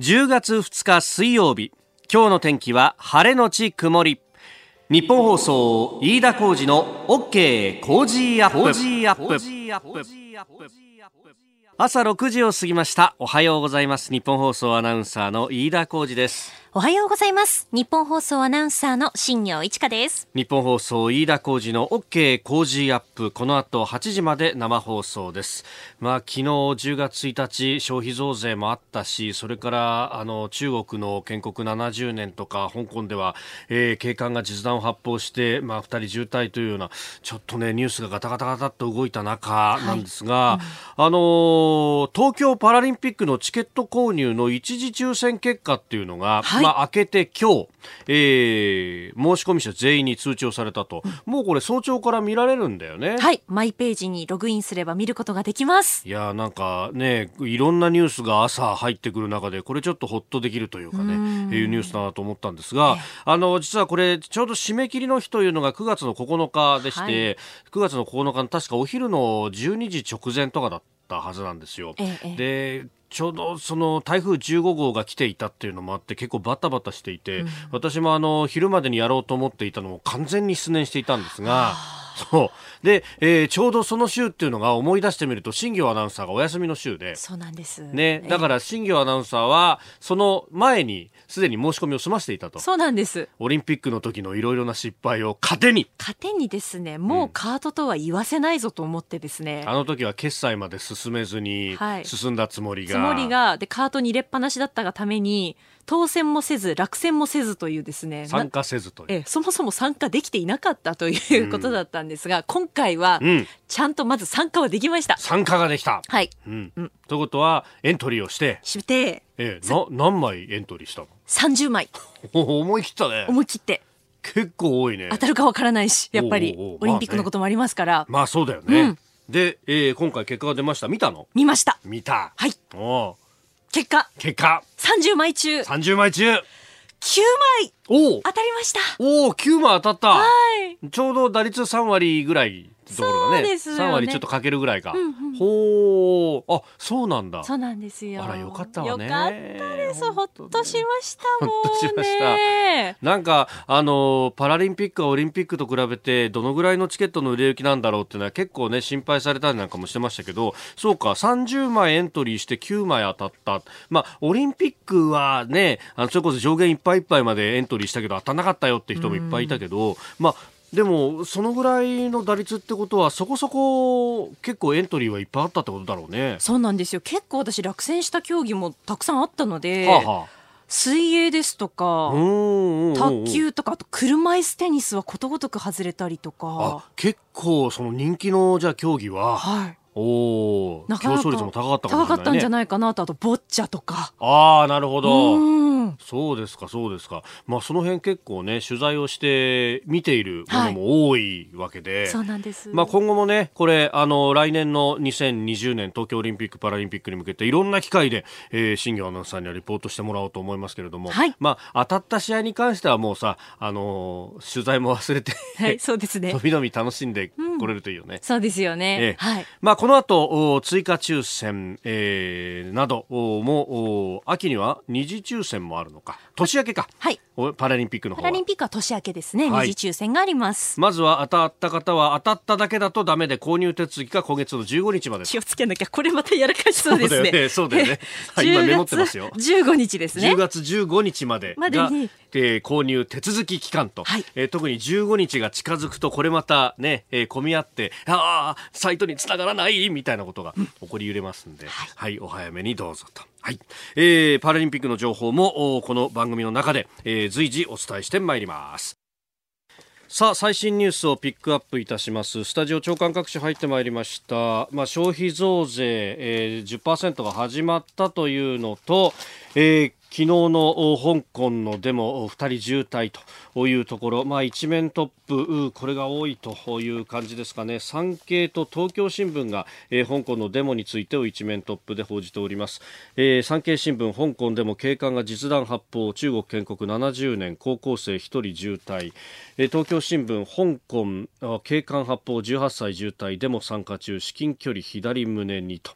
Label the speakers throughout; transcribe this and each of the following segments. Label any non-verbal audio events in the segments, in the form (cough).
Speaker 1: 10月2日水曜日今日の天気は晴れのち曇り。日本放送飯田浩二の OK 工事アップ。朝6時を過ぎました。おはようございます。日本放送アナウンサーの飯田浩二です
Speaker 2: おはようございます。日本放送アナウンサーの新業一華です。
Speaker 1: 日本放送飯田浩二の OK 工事アップ。この後8時まで生放送です。まあ昨日10月1日消費増税もあったし、それからあの中国の建国70年とか香港では、えー、警官が実弾を発砲して、まあ2人渋滞というようなちょっとねニュースがガタガタガタと動いた中なんですが、はいうん、あの東京パラリンピックのチケット購入の一時抽選結果っていうのが、はいまあ、明けて今日、えー、申し込み者全員に通知をされたと、うん、もうこれ早朝から見られるんだよね。
Speaker 2: はい。マイページにログインすれば見ることができます。
Speaker 1: いやなんかねいろんなニュースが朝入ってくる中でこれちょっとほっとできるというかねいうニュースだなと思ったんですが、あの実はこれちょうど締め切りの日というのが9月の9日でして、はい、9月の9日の確かお昼の12時直前とかだったはずなんですよ。ええ、でちょうどその台風15号が来ていたっていうのもあって結構バタバタしていて、うん、私もあの昼までにやろうと思っていたのを完全に失念していたんですが。そう。で、えー、ちょうどその週っていうのが思い出してみると、新業アナウンサーがお休みの週で。
Speaker 2: そうなんです。
Speaker 1: ね。だから、新業アナウンサーは、その前に、すでに申し込みを済ませていたと。
Speaker 2: そうなんです。
Speaker 1: オリンピックの時のいろいろな失敗を糧に。
Speaker 2: 糧にですね、もうカートとは言わせないぞと思ってですね。
Speaker 1: うん、あの時は決済まで進めずに、進んだつもりが。
Speaker 2: つもりが、で、カートに入れっぱなしだったがために、当選もせず落選もせずというですね
Speaker 1: 参加せずと
Speaker 2: えそもそも参加できていなかったということだったんですが、うん、今回はちゃんとまず参加はできました。
Speaker 1: 参加ができた。
Speaker 2: はい、
Speaker 1: うん、うん、ということはエントリーをして。
Speaker 2: して。
Speaker 1: えな何枚エントリーしたの
Speaker 2: ？30枚
Speaker 1: 思い切ったね。
Speaker 2: 思い切って。
Speaker 1: 結構多いね。
Speaker 2: 当たるかわからないしやっぱりオリンピックのこともありますから、
Speaker 1: まあ、ね、まあそうだよね、うん、で、えー、今回結果が出ました。見たの？
Speaker 2: 見ました。
Speaker 1: 見た。
Speaker 2: はい。
Speaker 1: お
Speaker 2: 結果。
Speaker 1: 結果。
Speaker 2: 30枚中。
Speaker 1: 30枚中。9
Speaker 2: 枚。お当たりました。
Speaker 1: おお9枚当たった。
Speaker 2: はい。
Speaker 1: ちょうど打率3割ぐらいところがね。そ3割ちょっとかけるぐらいか、うんうん、ほうあそうなんだ。
Speaker 2: そうなんですよ。
Speaker 1: あらよかったわね。
Speaker 2: よかったです。ほっとしましたもうね。
Speaker 1: なんかあのパラリンピックはオリンピックと比べてどのぐらいのチケットの売れ行きなんだろうっていうのは結構ね心配されたりなんかもしてましたけどそうか30枚エントリーして9枚当たった。まあオリンピックはねあのそれこそ上限いっぱいいっぱいまでエントリーしたけど当たんなかったよって人もいっぱいいたけど、まあでもそのぐらいの打率ってことはそこそこ結構エントリーはいっぱいあったってことだろうね。
Speaker 2: そうなんですよ。結構私落選した競技もたくさんあったので、はあはあ、水泳ですとか卓球とかあと車椅子テニスはことごとく外れたりとか。
Speaker 1: 結構その人気のじゃあ競技は、
Speaker 2: はい
Speaker 1: おお、競争率も高かったかも
Speaker 2: しれない、ね、高かったんじゃないかなとあとボッチャとか。
Speaker 1: ああなるほど。そうですかそうですか。まあその辺結構ね取材をして見ているものも多いわけで、はい、
Speaker 2: そうなんです。
Speaker 1: まあ今後もねこれあの来年の2020年東京オリンピックパラリンピックに向けていろんな機会で、えー、新業アナウンサーにはリポートしてもらおうと思いますけれども、はい、まあ当たった試合に関してはもうさあの取材も忘れて
Speaker 2: はいそうですね。(laughs)
Speaker 1: のびのび楽しんでこれるというね、うん、
Speaker 2: そうですよね、
Speaker 1: えー、はい。まあこの後追加抽選、えー、なども秋には二次抽選もあるのか。年明けか。
Speaker 2: はい。
Speaker 1: パラリンピックの
Speaker 2: パラリンピックは年明けですね、はい、二次抽選があります。
Speaker 1: まずは当たった方は当たっただけだとダメで購入手続きが今月の15日まで
Speaker 2: 気をつけなきゃ。これまたやらかしそうですね。
Speaker 1: そうだよね。(laughs) はい、今メモってますよ。
Speaker 2: 15日ですね。
Speaker 1: 10月15日までがまでにえー、購入手続き期間と、はい、えー、特に15日が近づくとこれまたね、えー、混み合ってああサイトにつながらないみたいなことが起こり揺れますんで、うん、はい、はい、お早めにどうぞと。はい、えー、パラリンピックの情報もこの番組の中で、えー、随時お伝えしてまいります。さあ最新ニュースをピックアップいたします。スタジオ長官各紙入ってまいりました、まあ、消費増税、えー、10%が始まったというのと、えー、昨日の香港のデモ2人渋滞というところ、まあ、一面トップこれが多いという感じですかね。産経と東京新聞が、えー、香港のデモについてを一面トップで報じております、えー、産経新聞香港でも警官が実弾発砲。中国建国70年高校生1人渋滞、えー、東京新聞香港警官発砲。18歳渋滞。デモ参加中至近距離左胸にと、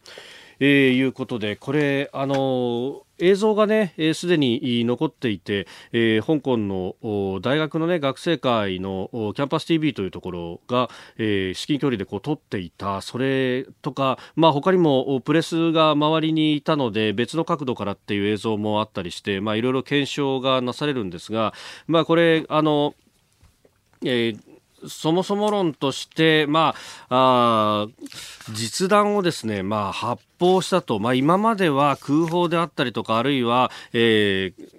Speaker 1: えー、いうことでこれあのー映像がねすで、に残っていて、えー、香港の大学のね学生会のキャンパス TV というところが、えー、至近距離でこう撮っていたそれとか、まあ、他にもプレスが周りにいたので別の角度からっていう映像もあったりして、まあ、いろいろ検証がなされるんですが、まあ、これあの、えーそもそも論として、まあ、あ実弾をですね、まあ、発砲したと、まあ、今までは空砲であったりとか、あるいは、えー、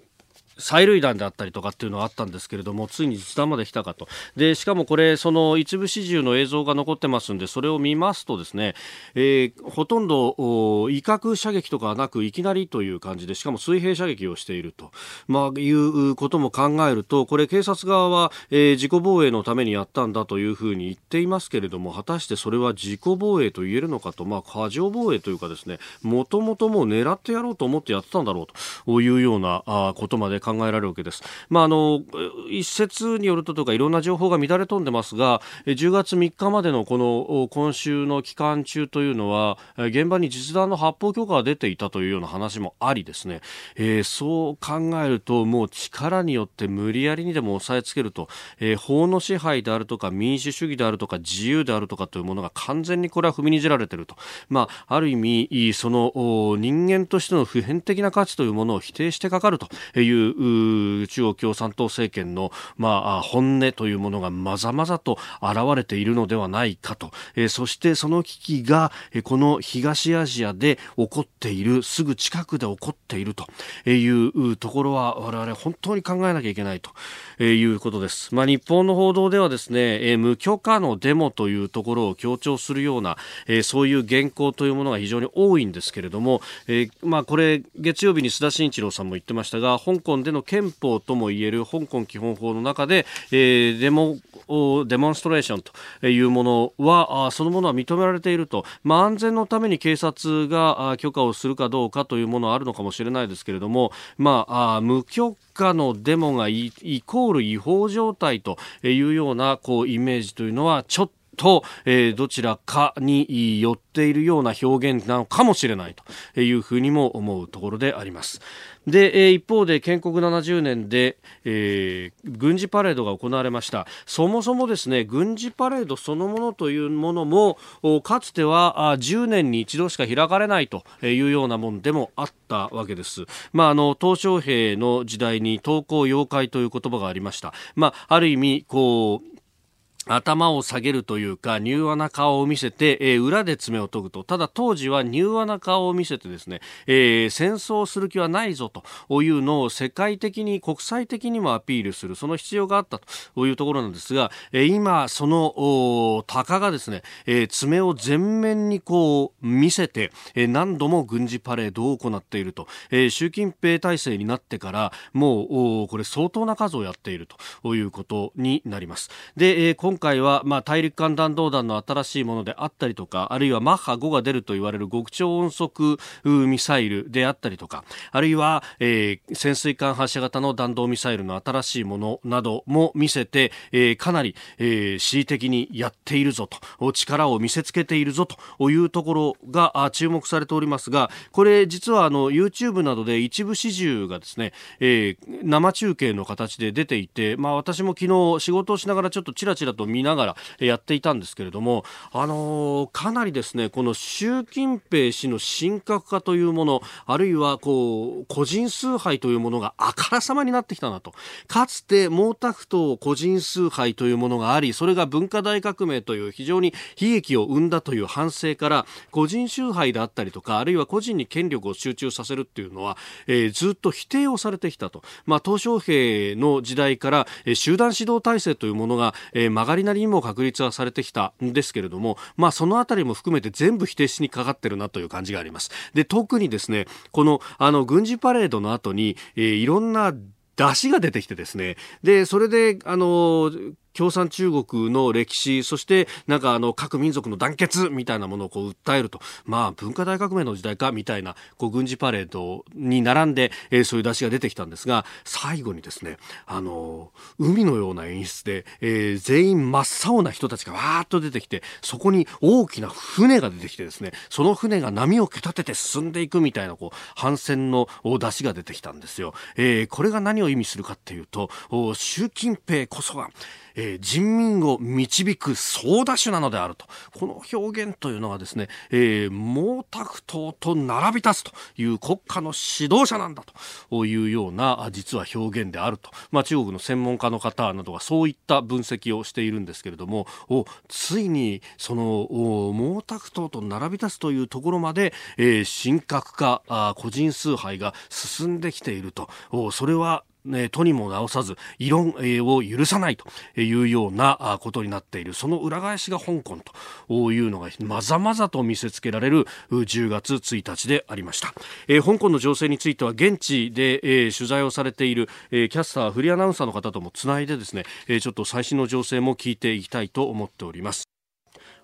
Speaker 1: 催涙弾であったりとかっていうのはあったんですけれどもついに実弾まで来たかと。でしかもこれその一部始終の映像が残ってますんでそれを見ますとですね、えー、ほとんど威嚇射撃とかはなくいきなりという感じでしかも水平射撃をしていると、まあ、いうことも考えるとこれ警察側は、えー、自己防衛のためにやったんだというふうに言っていますけれども果たしてそれは自己防衛と言えるのかと、まあ、過剰防衛というかですねもともともう狙ってやろうと思ってやってたんだろうというようなことまで考考えられるわけです。まあ、あの一説によるととかいろんな情報が乱れ飛んでますが10月3日までのこの今週の期間中というのは現場に実弾の発砲許可が出ていたというような話もありですね、えー、そう考えるともう力によって無理やりにでも押さえつけると、えー、法の支配であるとか民主主義であるとか自由であるとかというものが完全にこれは踏みにじられていると、まあ、ある意味その人間としての普遍的な価値というものを否定してかかるという中央共産党政権の、まあ、本音というものがまざまざと現れているのではないかと、えー、そしてその危機が、えー、この東アジアで起こっているすぐ近くで起こっているというところは我々本当に考えなきゃいけないと。えいうことです、まあ、日本の報道ではですね、え、無許可のデモというところを強調するような、え、そういう原稿というものが非常に多いんですけれども、え、まあ、これ月曜日に須田慎一郎さんも言ってましたが香港での憲法ともいえる香港基本法の中で、え、デモデモンストレーションというものはあそのものは認められていると、まあ、安全のために警察が許可をするかどうかというものはあるのかもしれないですけれども、まあ、無許可のデモがイコール違法状態というようなこうイメージというのはちょっとと、えー、どちらかに寄っているような表現なのかもしれないというふうにも思うところであります。で、えー、一方で建国70年で、えー、軍事パレードが行われました。そもそもですね軍事パレードそのものというものもかつてはあ10年に一度しか開かれないというようなものでもあったわけです、まあ、あの鄧小平の時代に投降妖怪という言葉がありました、まあ、ある意味こう頭を下げるというか、柔和な顔を見せて、えー、裏で爪を研ぐと。ただ当時は柔和な顔を見せてですね、えー、戦争する気はないぞというのを世界的に、国際的にもアピールする、その必要があったというところなんですが、えー、今、その、鷹がですね、え、爪を全面にこう見せて、え、何度も軍事パレードを行っていると。え、習近平体制になってから、もう、これ相当な数をやっているということになります。で、え、今回は、まあ、大陸間弾道弾の新しいものであったりとかあるいはマッハ5が出ると言われる極超音速ミサイルであったりとかあるいは、えー、潜水艦発射型の弾道ミサイルの新しいものなども見せて、えー、かなり、えー、恣意的にやっているぞと力を見せつけているぞというところが注目されておりますがこれ実はあの YouTube などで一部始終がですね、えー、生中継の形で出ていて、まあ、私も昨日仕事をしながらちょっとちらちらと見ながらやっていたんですけれども、あのー、かなりですね、この習近平氏の神格化というもの、あるいはこう、個人崇拝というものがあからさまになってきたなと。かつて毛沢東個人崇拝というものがあり、それが文化大革命という非常に悲劇を生んだという反省から、個人崇拝であったりとか、あるいは個人に権力を集中させるっていうのは、えー、ずっと否定をされてきたと。まあ、鄧小平の時代から、えー、集団指導体制というものが、えー、曲がりなりにも確立はされてきたんですけれども、まあ、そのあたりも含めて全部否定しにかかってるなという感じがあります。で、特にですね、この、あの、軍事パレードの後に、えー、いろんな出汁が出てきてですね、で、それで、あの、共産中国の歴史そしてなんかあの各民族の団結みたいなものをこう訴えるとまあ文化大革命の時代かみたいなこう軍事パレードに並んで、えー、そういう出しが出てきたんですが最後にですねあの海のような演出で、えー、全員真っ青な人たちがわーっと出てきてそこに大きな船が出てきてですねその船が波を蹴立てて進んでいくみたいなこう反戦の出しが出てきたんですよ。えー、これが何を意味するかっていうと習近平こそはえー、人民を導く総打手なのであると。この表現というのはですね、えー、毛沢東と並び立つという国家の指導者なんだと。いうような実は表現であると、まあ、中国の専門家の方などがそういった分析をしているんですけれどもおついにその毛沢東と並び立つというところまで、えー、神格化個人崇拝が進んできていると。それはね、とにも直さず異論を許さないというようなことになっている。その裏返しが香港というのがまざまざと見せつけられる10月1日でありました、えー、香港の情勢については現地で、えー、取材をされている、えー、キャスターフリーアナウンサーの方ともつないでですね、えー、ちょっと最新の情勢も聞いていきたいと思っております。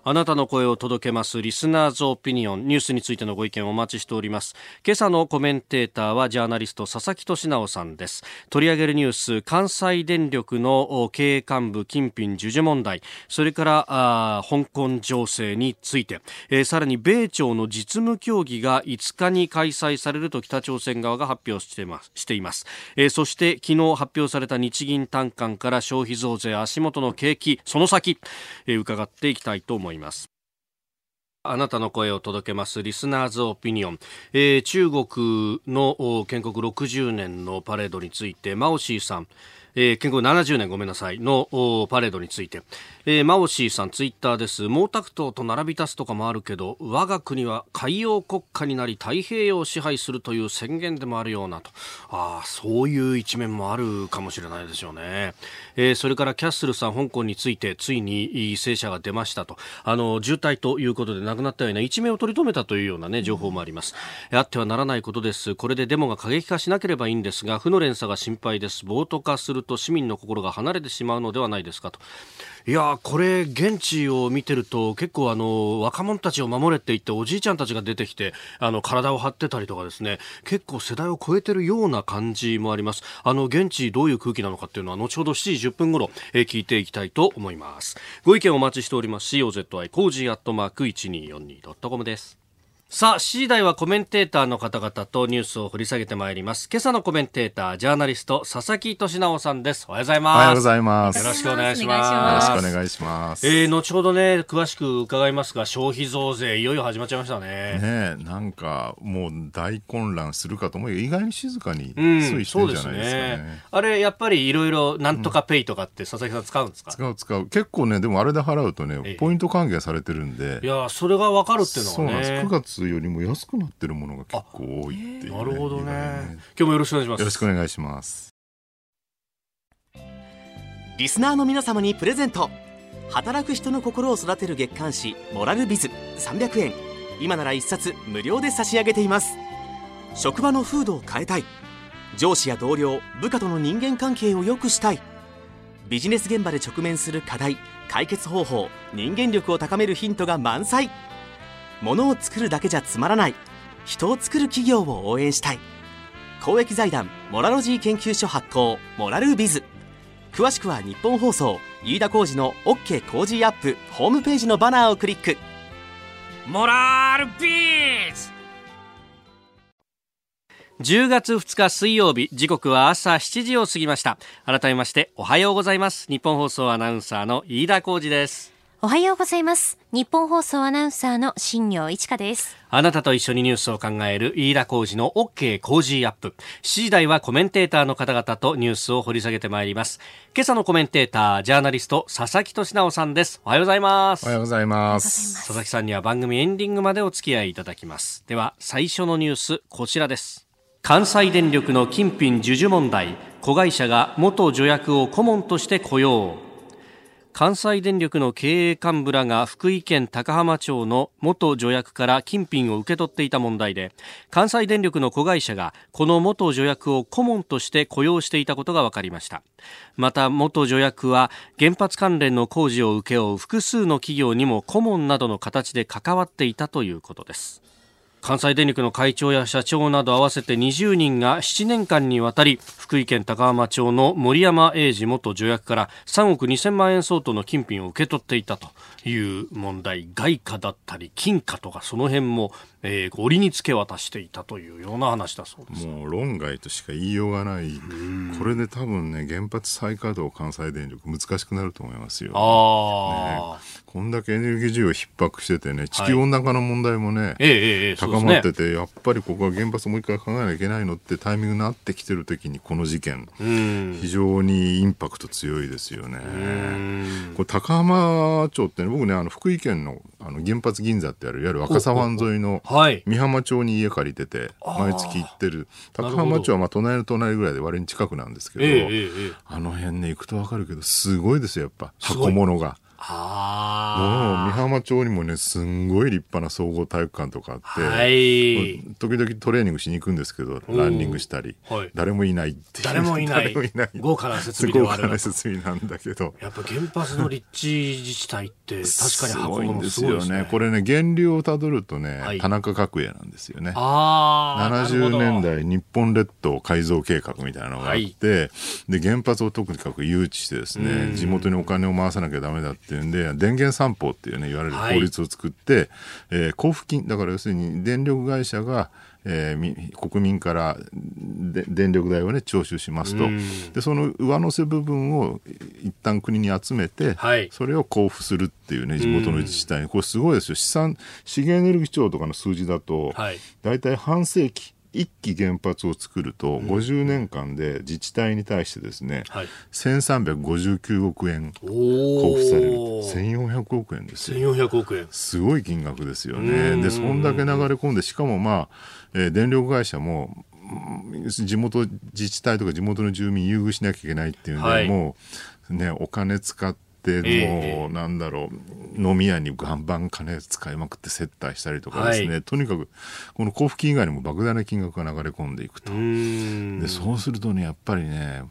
Speaker 1: あなたの声を届けますリスナーズオピニオンニュースについてのご意見をお待ちしております。今朝のコメンテーターはジャーナリスト佐々木俊直さんです。取り上げるニュース関西電力の経営幹部金品授受問題。それからあ香港情勢について、えー、さらに米朝の実務協議が5日に開催されると北朝鮮側が発表していますしています、えー、そして昨日発表された日銀短観から消費増税足元の景気その先、えー、伺っていきたいと思います。います。あなたの声を届けますリスナーズオピニオン、えー、中国の建国60年のパレードについてマオシーさん。えー、建国70年ごめんなさい。のパレードについて、えー、マオシーさんツイッターです。毛沢東と並び立つとかもあるけど我が国は海洋国家になり太平洋を支配するという宣言でもあるようなと。あそういう一面もあるかもしれないですよね、えー、それからキャッスルさん香港についてついに聖者が出ましたと。あの渋滞ということで亡くなったような一命を取り留めたというような、ね、情報もあります。あってはならないことです。これでデモが過激化しなければいいんですが負の連鎖が心配です。暴徒化すると市民の心が離れてしまうのではないですかと。いやこれ現地を見てると結構あの若者たちを守れって言っておじいちゃんたちが出てきてあの体を張ってたりとかですね。結構世代を超えてるような感じもあります。あの現地どういう空気なのかっていうのは後ほど7時10分頃、え、聞いていきたいと思います。ご意見お待ちしております。COZY コージーアットマーク 1242.com です。さあ、7時台はコメンテーターの方々とニュースを掘り下げてまいります。今朝のコメンテーター、ジャーナリスト、佐々木俊尚さんです。おはようございます。お
Speaker 3: はようございます。
Speaker 1: よろしくお願いしま
Speaker 3: す。よろしくお願いします。
Speaker 1: えー、後ほどね、詳しく伺いますが、消費増税、いよいよ始まっちゃいましたね。
Speaker 3: ねなんか、もう大混乱するかと思うよ。意外に静かに推移してるじゃないですかね。うん、ね
Speaker 1: あれ、やっぱりいろいろ、なんとかペイとかって佐々木さん使うんですか、
Speaker 3: うん、使う使う。結構ね、でもあれで払うとね、ポイント還元されてるんで。
Speaker 1: いや、それがわかるっていうのはね。そうなんです。
Speaker 3: 9月よりも安くなってるものが結構多いっていう、
Speaker 1: ね、なるほどね。今日もよろしくお願いします。
Speaker 3: よろしくお願いします。
Speaker 4: リスナーの皆様にプレゼント。働く人の心を育てる月刊誌モラルビズ300円今なら1冊無料で差し上げています。職場の風土を変えたい。上司や同僚部下との人間関係を良くしたい。ビジネス現場で直面する課題解決方法人間力を高めるヒントが満載物を作るだけじゃつまらない。人を作る企業を応援したい。公益財団モラロジー研究所発行モラルビズ。詳しくは日本放送飯田浩司の OK 工事アップホームページのバナーをクリック。
Speaker 1: モラルビズ！10月2日水曜日時刻は朝7時を過ぎました。改めましておはようございます。日本放送アナウンサーの飯田浩司です
Speaker 2: おはようございます。日本放送アナウンサーの新業一華です。
Speaker 1: あなたと一緒にニュースを考える飯田浩二の OK 工事アップ。7時台はコメンテーターの方々とニュースを掘り下げてまいります。今朝のコメンテーター、ジャーナリスト、佐々木俊直さんです。おはようございます。
Speaker 3: おはようございます。
Speaker 1: 佐々木さんには番組エンディングまでお付き合いいただきます。では、最初のニュース、こちらです。関西電力の金品授受問題、子会社が元助役を顧問として雇用。関西電力の経営幹部らが福井県高浜町の元助役から金品を受け取っていた問題で関西電力の子会社がこの元助役を顧問として雇用していたことが分かりました。また元助役は原発関連の工事を請け負う複数の企業にも顧問などの形で関わっていたということです。関西電力の会長や社長など合わせて20人が7年間にわたり福井県高浜町の森山英二元助役から3億2000万円相当の金品を受け取っていたという問題。外貨だったり金貨とかその辺もえー、折につけ渡していたというような話だそうです。
Speaker 3: もう論外としか言いようがない、これで多分ね、原発再稼働、関西電力、難しくなると思いますよ。あね、こんだけエネルギー需要逼迫しててね、地球温暖化の問題もね、はい、高まってて、ね、やっぱりここは原発もう一回考えなきゃいけないのってタイミングになってきてる時に、この事件、非常にインパクト強いですよね。これ高浜町ってね、僕ね、あの福井県のあの原発銀座ってあるいわゆる若狭湾沿いの美浜町に家借りてて毎月行ってる。高浜町はまあ隣の隣ぐらいで割に近くなんですけど、えー、あの辺ね行くと分かるけどすごいですよやっぱ。箱物が。もう美浜町にもねすんごい立派な総合体育館とかあって、はい、時々トレーニングしに行くんですけどランニングしたり、はい、誰もいないって
Speaker 1: 誰もいない。豪華な設備
Speaker 3: 豪華な設備なんだけど。
Speaker 1: やっぱ原発の立地自治体って確かに箱
Speaker 3: 物すごいんですよね。これね源流をたどるとね、はい、田中角栄なんですよね。あ70年代日本列島改造計画みたいなのがあって、で原発をとにかく誘致してですね地元にお金を回さなきゃダメだっていうんで電源三法っていうね言われる法律を作って、はい、えー、交付金だから要するに電力会社がえー、国民から電力代をね徴収しますと。でその上乗せ部分を一旦国に集めて、はい、それを交付するっていうね地元の自治体に。これすごいですよ。資産資源エネルギー庁とかの数字だと、はい、大体半世紀1基原発を作ると、50年間で自治体に対してですね、はい、1359億円交付される1400億円です
Speaker 1: よ。1400億円。
Speaker 3: すごい金額ですよね。でそんだけ流れ込んでしかもまあ、えー、電力会社も地元自治体とか地元の住民優遇しなきゃいけないっていうんで、はい、もうねお金使っもう、なんだろう、飲み屋に岩盤金使いまくって接待したりとかですね、はい、とにかく、この交付金以外にも莫大な金額が流れ込んでいくと。で、そうするとね、やっぱりね、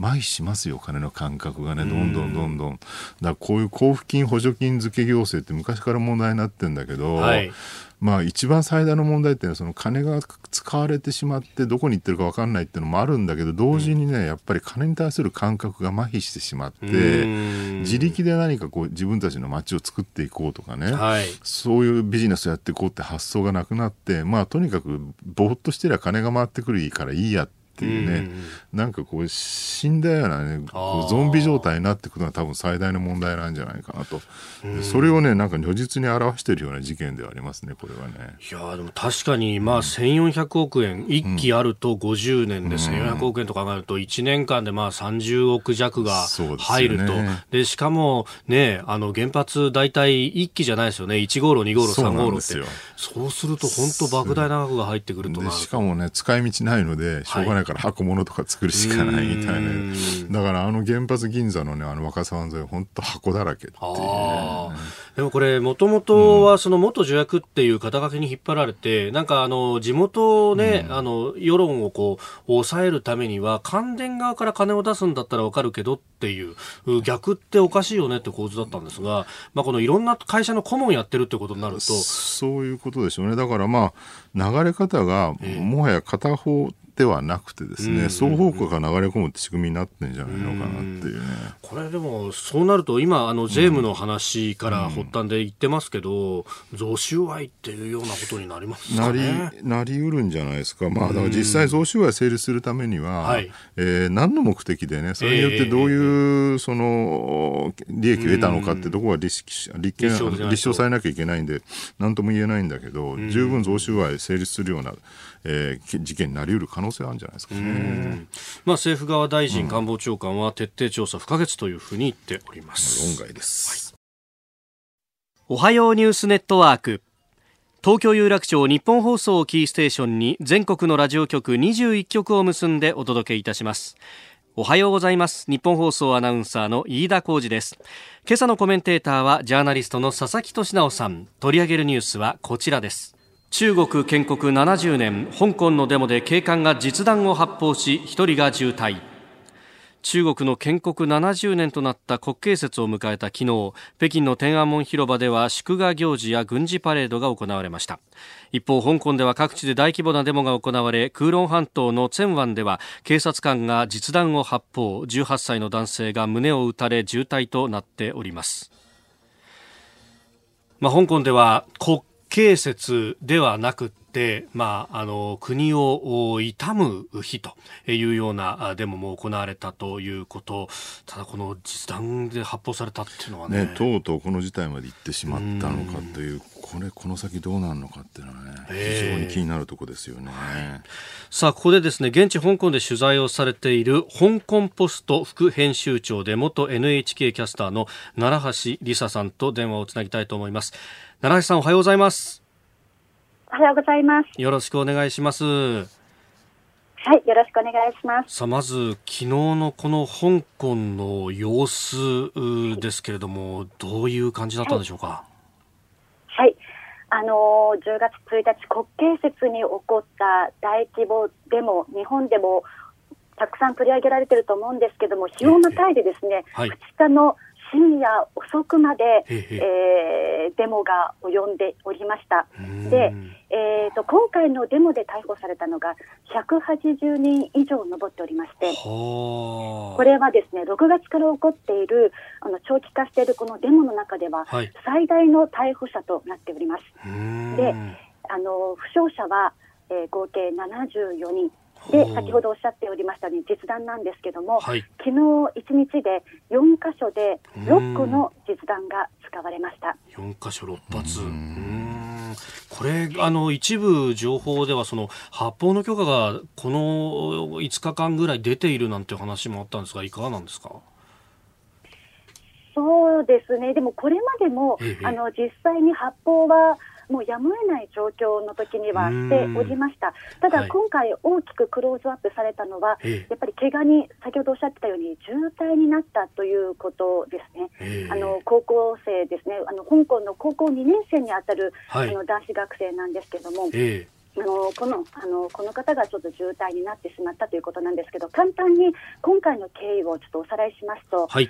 Speaker 3: 麻痺しますよ、お金の感覚がね、どんどんどんどん。だからこういう交付金、補助金付け行政って昔から問題になってるんだけど、はい、まあ一番最大の問題っていうのはその金が使われてしまってどこに行ってるか分かんないっていうのもあるんだけど同時にねやっぱり金に対する感覚が麻痺してしまって自力で何かこう自分たちの街を作っていこうとかね、はい、そういうビジネスをやっていこうって発想がなくなってまあとにかくぼーっとしてりゃ金が回ってくるからいいやってっていうね、うん、なんかこう死んだようなねこうゾンビ状態になっていくのは多分最大の問題なんじゃないかなと、うん、それをねなんか如実に表しているような事件ではありますねこれはね。
Speaker 1: いやでも確かにまあ1400億円、1期あると50年で1400億円と考えると1年間でまあ30億弱が入ると。で、ね、しかもねあの原発大体1期じゃないですよね。1号炉2号炉3号炉って。そうすると本当莫大な額が入ってくると
Speaker 3: しかもね使い道ないのでしょうがないから箱物とか作るしかないみたいな。だからあの原発銀座のねあの若狭湾沿い本当箱だらけっていう、ね、
Speaker 1: でもこれもともとはその元助役っていう肩書きに引っ張られて、うん、なんかあの地元ね、うん、あの世論をこう抑えるためには関電側から金を出すんだったらわかるけどっていう逆っておかしいよねって構図だったんですが、まあこのいろんな会社の顧問やってるってことになると。
Speaker 3: そういうことでしょうね。だからまあ流れ方がもはや片方ではなくてですね、双方向が流れ込むって仕組みになってんじゃないのかなっていうね。
Speaker 1: これでも、そうなると、今、あの、税務の話から発端で言ってますけど、贈収賄っていうようなことになりますか
Speaker 3: ね。なり、なりうるんじゃないですか。まあ、だから実際贈収賄成立するためには、はい、えー、何の目的でね、それによってどういう、その、利益を得たのかってところが立立件立証されなきゃいけないんで、何とも言えないんだけど、十分贈収賄成立するような、えー、事件になりうる可能性あるんじゃないですかね。
Speaker 1: まあ、政府側大臣、官房長官は徹底調査不可欠というふうに言っております。
Speaker 3: 論外です、はい。
Speaker 1: おはようニュースネットワーク。東京有楽町日本放送キーステーションに全国のラジオ局21局を結んでお届けいたします。おはようございます日本放送アナウンサーの飯田浩二です今朝のコメンテーターはジャーナリストの佐々木俊直さん取り上げるニュースはこちらです中国建国70年香港のデモで警官が実弾を発砲し1人が重体。中国の建国70年となった国慶節を迎えた昨日北京の天安門広場では祝賀行事や軍事パレードが行われました。一方香港では各地で大規模なデモが行われ空論半島の千湾では警察官が実弾を発砲。18歳の男性が胸を撃たれ重体となっております。まあ、香港では国慶節ではなく、まあ、あの国を悼む日というようなデモも行われたということ。ただこの実弾で発砲されたっていうのはね、
Speaker 3: ね、とうとうこの事態まで行ってしまったのかというこれこの先どうなるのかっていうのはね、非常に気になるところですよね、はい、
Speaker 1: さあここでですね現地香港で取材をされている香港ポスト副編集長で元 NHK キャスターの奈良橋梨沙さんと電話をつなぎたいと思います。奈良橋さんおはようございます
Speaker 5: おはようございます。
Speaker 1: よろしくお願いします。は
Speaker 5: い、よろしくお願いします。
Speaker 1: さあ、まず、昨日のこの香港の様子ですけれども、はい、どういう感じだったんでしょうか？
Speaker 5: はい、はい、あの10月1日、国慶節に起こった大規模デモ、日本でもたくさん取り上げられていると思うんですけども、日をまたいでですね、はい、2日の深夜遅くまで、えー、デモが及んでおりました。で、えーと、今回のデモで逮捕されたのが180人以上上っておりまして、これはですね6月から起こっているあの長期化しているこのデモの中では、最大の逮捕者となっております。であの負傷者は、えー、合計74人。で先ほどおっしゃっておりましたように実弾なんですけども、はい、昨日1日で4箇所で6個の実弾が使われました。
Speaker 1: 4箇所6発。これあの一部情報ではその発砲の許可がこの5日間ぐらい出ているなんて話もあったんですがいかがなんですか？
Speaker 5: そうですね、でもこれまでも、あの実際に発砲はもうやむを得ない状況の時にはしておりました。ただ、今回大きくクローズアップされたのは、やっぱり怪我に、先ほどおっしゃってたように、渋滞になったということですね。あの、高校生ですね、あの、香港の高校2年生にあたる、あの、男子学生なんですけども、あのこのあのこの方がちょっと渋滞になってしまったということなんですけど簡単に今回の経緯をちょっとおさらいしますと、はい、2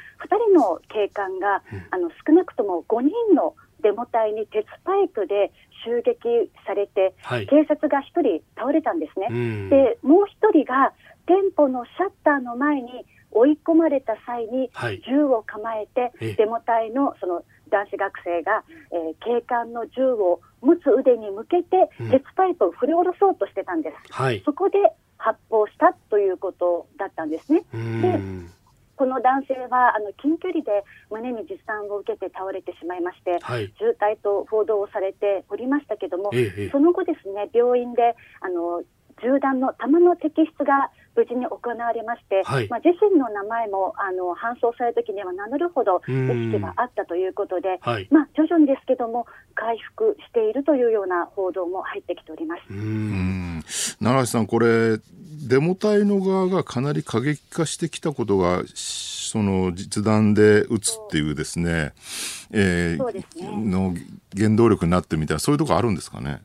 Speaker 5: 人の警官が、うん、あの少なくとも5人のデモ隊に鉄パイプで襲撃されて、はい、警察が1人倒れたんですね。でもう1人が店舗のシャッターの前に追い込まれた際に銃を構えて、はい、デモ隊のその男子学生が、えー、警官の銃を持つ腕に向けて、鉄パイプを振り下ろそうとしてたんです。はい、そこで発砲したということだったんですね。でこの男性はあの近距離で胸に実弾を受けて倒れてしまいまして、はい、重体と報道をされておりましたけども、ええ、その後ですね病院であの銃弾の弾の摘出が無事に行われまして、はい、まあ、自身の名前もあの搬送された時には名乗るほど意識があったということで、はい、まあ、徐々にですけども回復しているというような報道も入ってきております。
Speaker 3: 奈良さん、これデモ隊の側がかなり過激化してきたことがその実弾で撃つっていうですね、えー、ね、の原動力になってみたいなそういうところあるんですかね？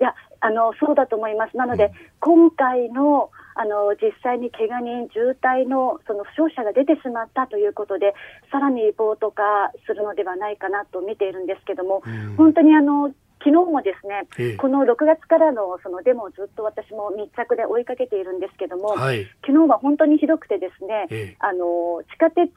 Speaker 5: いやあのそうだと思います。なので、うん、今回のあの実際に怪我人、渋滞のその負傷者が出てしまったということで、さらに暴徒化するのではないかなと見ているんですけども、うん、本当にあの昨日もですね、ええ、この6月からのそのデモをずっと私も密着で追いかけているんですけども、はい、昨日は本当にひどくてですね、え、あの地下鉄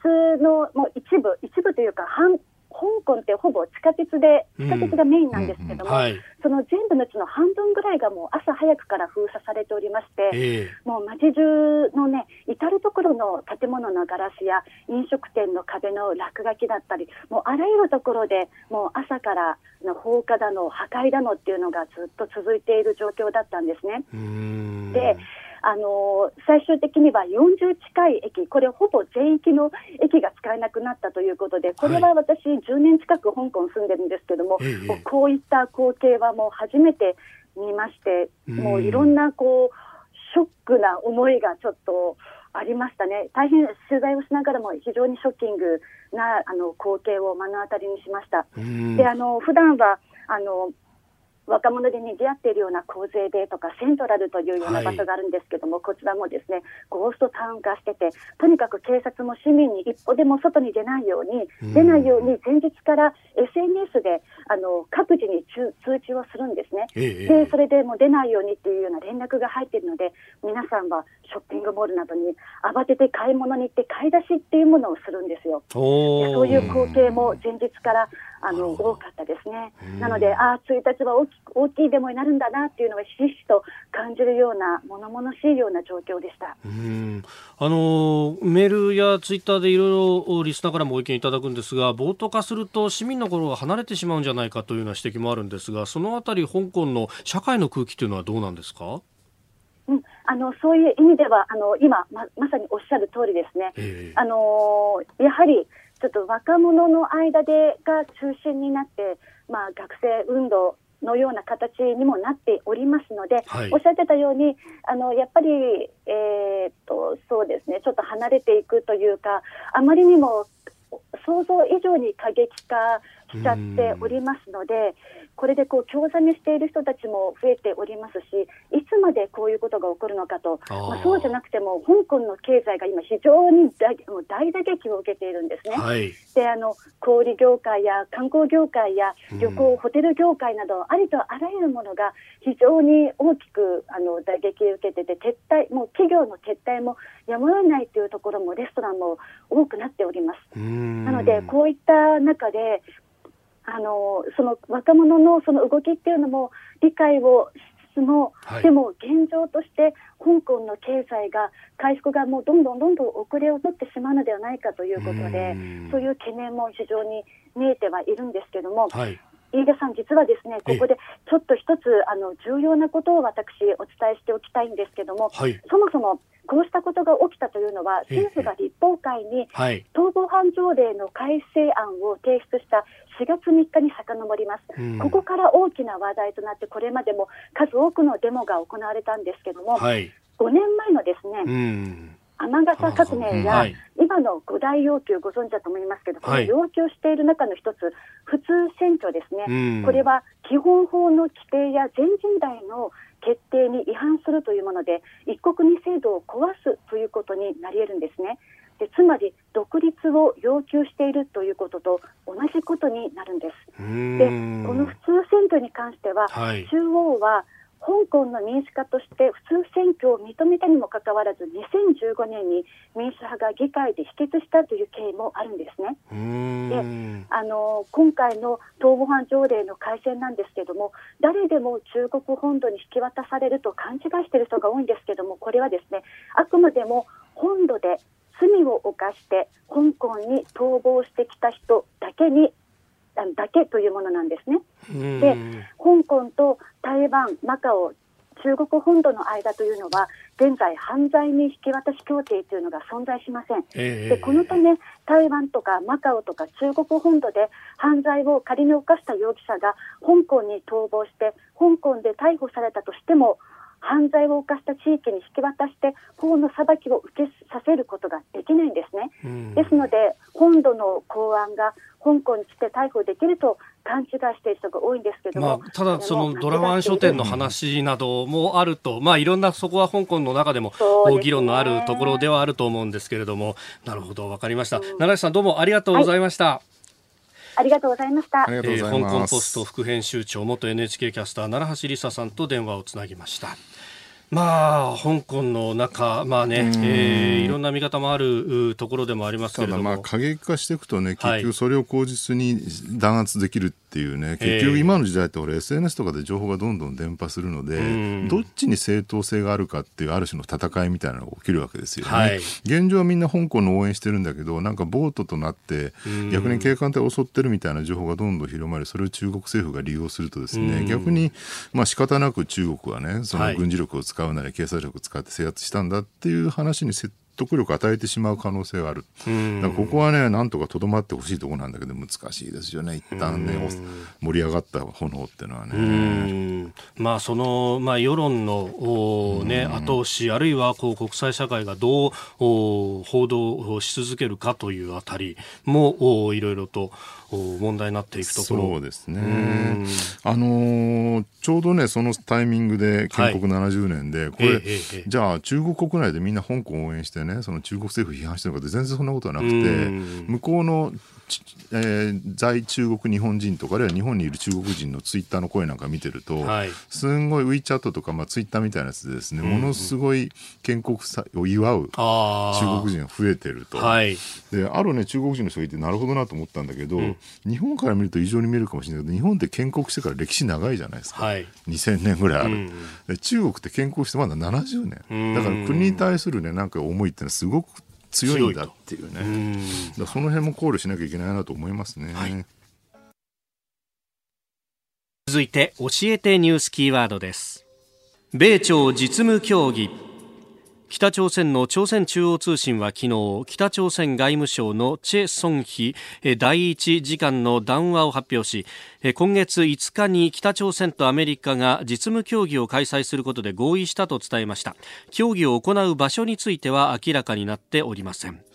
Speaker 5: のもう一部、一部というか半、香港ってほぼ地下鉄で、地下鉄がメインなんですけども、うんうん。はい、その全部のうちの半分ぐらいがもう朝早くから封鎖されておりまして、えー、もう街中のね、至る所の建物のガラスや飲食店の壁の落書きだったり、もうあらゆるところでもう朝からの放火だの、破壊だのっていうのがずっと続いている状況だったんですね。であの最終的には40近い駅、これほぼ全域の駅が使えなくなったということで、これは私、10年近く香港住んでるんですけども、はい、こういった光景はもう初めて見まして、もういろんなこうショックな思いがちょっと。ありましたね、大変取材をしながらも非常にショッキングなあの光景を目の当たりにしました。であの普段はあの若者で賑わっているような洪水でとかセントラルというような場所があるんですけども、はい、こちらもですねゴーストタウン化しててとにかく警察も市民に一歩でも外に出ないように、出ないように前日から SNS であの各自に通知をするんですね、ええ、でそれでもう出ないようにっていうような連絡が入っているので皆さんはショッピングモールなどに慌てて買い物に行って買い出しっていうものをするんですよ。そういう光景も前日からあの多かったですね。なので、ああ、1日は大き大きいデモになるんだなっていうのは、ひしひしと感じるような、物々しいような状況でしたうん
Speaker 1: あのメールやツイッターでいろいろリスナーからもご意見いただくんですが、暴徒化すると市民の頃が離れてしまうんじゃないかというような指摘もあるんですが、そのあたり、香港の社会の空気というのはどうなんですか？
Speaker 5: うん、あのそういう意味ではあの今ままさにおっしゃる通りですね、えー、あのやはりちょっと若者の間でが中心になって、まあ、学生運動のような形にもなっておりますので、はい、おっしゃってたように、あのやっぱり、えー、っとそうですね、ちょっと離れていくというか、あまりにも想像以上に過激化しちゃっておりますので、これでこう興ざめしている人たちも増えておりますし、いつまでこういうことが起こるのかと、まあ、そうじゃなくても、香港の経済が今、非常に大大打撃を受けているんですね。はい、であの小売業界や観光業界や旅行、うん、ホテル業界など、ありとあらゆるものが非常に大きくあの打撃を受けてて、撤退、もう企業の撤退もやむを得ないというところも、レストランも多くなっております。なので、こういった中で、あのその若者のその動きっていうのも理解をしつつも、はい、でも現状として香港の経済が回復がもうどんどんどんどん遅れを取ってしまうのではないかということでそういう懸念も非常に見えてはいるんですけども、はい、飯田さん、実はですねここでちょっと一つあの重要なことを私、お伝えしておきたいんですけども、はい、そもそもこうしたことが起きたというのは、政府が立法会に逃亡犯条例の改正案を提出した4月3日に遡ります、うん、ここから大きな話題となって、これまでも数多くのデモが行われたんですけども、はい、5年前のですね、うん雨傘革命や、今の5大要求、ご存知だと思いますけど、この要求している中の一つ、普通選挙ですね、これは基本法の規定や全人代の決定に違反するというもので、一国二制度を壊すということになり得るんですね。でつまり独立を要求しているということと同じことになるんです。でこの普通選挙に関しては、はい、中央は香港の民主化として普通選挙を認めたにもかかわらず2015年に民主派が議会で否決したという経緯もあるんですね。であの今回の逃亡犯条例の改正なんですけれども誰でも中国本土に引き渡されると勘違いしている人が多いんですけれどもこれはですねあくまでも本土で罪を犯して香港に逃亡してきた人だけにだけというものなんですね。で香港と台湾、マカオ中国本土の間というのは現在、犯罪に引き渡し協定というのが存在しません、えー、でこのため台湾とかマカオとか中国本土で犯罪を仮に犯した容疑者が香港に逃亡して香港で逮捕されたとしても犯罪を犯した地域に引き渡して法の裁きを受けさせることができないんですね。うん、ですので本土の公安が香港に来て逮捕できると勘違いしている人が多いんですけども、
Speaker 1: まあ、ただ、そのドラワン書店の話などもあると、まあ、いろんなそこは香港の中でも議論のあるところではあると思うんですけれども、なるほど、わかりました。奈良さん、どうもありがとうございました。はい
Speaker 5: ありがとうございました。
Speaker 1: えー、香港ポスト副編集長元 NHK キャスター奈良橋梨沙さんと電話をつなぎました。まあ、香港の中、まあね、えー、いろんな見方もあるところでもありますけれども。
Speaker 3: まあ、過激化していくとね、結局それを口実に弾圧できるっていうね、結局今の時代って俺 SNS とかで情報がどんどん伝播するので、どっちに正当性があるかっていうある種の戦いみたいなのが起きるわけですよね。はい、現状はみんな香港の応援してるんだけど、なんかボートとなって、逆に警官隊を襲ってるみたいな情報がどんどん広まり、それを中国政府が利用するとですね、逆に、まあ仕方なく中国はね、その軍事力を使うなり、警察力を使って制圧したんだっていう話に設得力を与えてしまう可能性がある。だここはね、なんとかとどまってほしいところなんだけど、難しいですよね。一旦ね、盛り上がった炎っていうのはね。
Speaker 1: まあ、その、まあ、世論の、ね、後押し、あるいは、こう、国際社会がどう、報道し続けるかというあたりも、いろいろと、問題になっていくところ。
Speaker 3: そうですね、あのー、ちょうどねそのタイミングで建国70年で、はい、これ、えー、じゃあ中国国内でみんな香港を応援してねその中国政府批判してるのかって全然そんなことはなくて向こうのえー、在中国日本人とかあるいは日本にいる中国人のツイッターの声なんか見てると、はい、すんごい WeChat とか、まあ、ツイッターみたいなやつでですね、うんものすごい建国を祝う中国人が増えてると、はい、であるね中国人の人がいてなるほどなと思ったんだけど、うん、日本から見ると異常に見えるかもしれないけど日本って建国してから歴史長いじゃないですか、はい、2000年ぐらいある、うん、中国って建国してまだ70年。だから国に対するねなんか思いってのはすごく強いんだっていうね。うその辺も考慮しなきゃいけないなと思いますね、はい、
Speaker 1: 続いて教えてニュースキーワードです。米朝実務協議北朝鮮の朝鮮中央通信は昨日北朝鮮外務省のチェ・ソンヒ第一次官の談話を発表し今月5日に北朝鮮とアメリカが実務協議を開催することで合意したと伝えました。協議を行う場所については明らかになっておりません。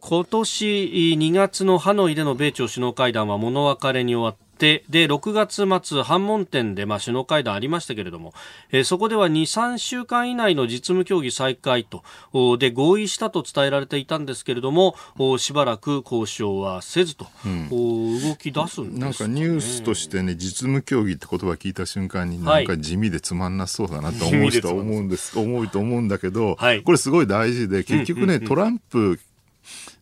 Speaker 1: 今年2月のハノイでの米朝首脳会談は物別れに終わってで、6月末、反問店で、まあ、首脳会談ありましたけれども、えー、そこでは2、3週間以内の実務協議再開と、で、合意したと伝えられていたんですけれども、しばらく交渉はせずと、うん、動き出すんです、ね、
Speaker 3: なんかニュースとしてね、実務協議って言葉聞いた瞬間に、なんか地味でつまんなそうだなと思う人は思うんです、思うと思うんだけど、はい、これすごい大事で、結局ね、トランプ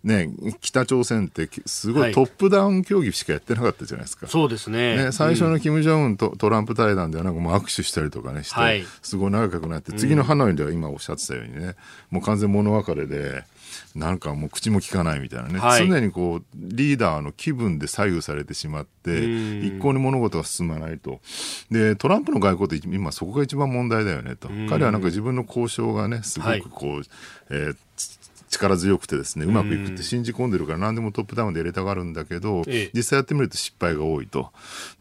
Speaker 3: ね、北朝鮮ってすごいトップダウン協議しかやってなかったじゃないですか。
Speaker 1: そうですね。
Speaker 3: ね最初の金正恩とトランプ対談ではなんかもう握手したりとかねして、はい、すごい長くなって、次のハノイでは今おっしゃってたようにね、もう完全物別れで、なんかもう口も聞かないみたいなね、はい、常にこうリーダーの気分で左右されてしまって一向に物事が進まないと。でトランプの外交って今そこが一番問題だよねと。彼はなんか自分の交渉がねすごくこう、はい、えー力強くてですねうまくいくって信じ込んでるから何でもトップダウンで入れたがるんだけど、実際やってみると失敗が多いと。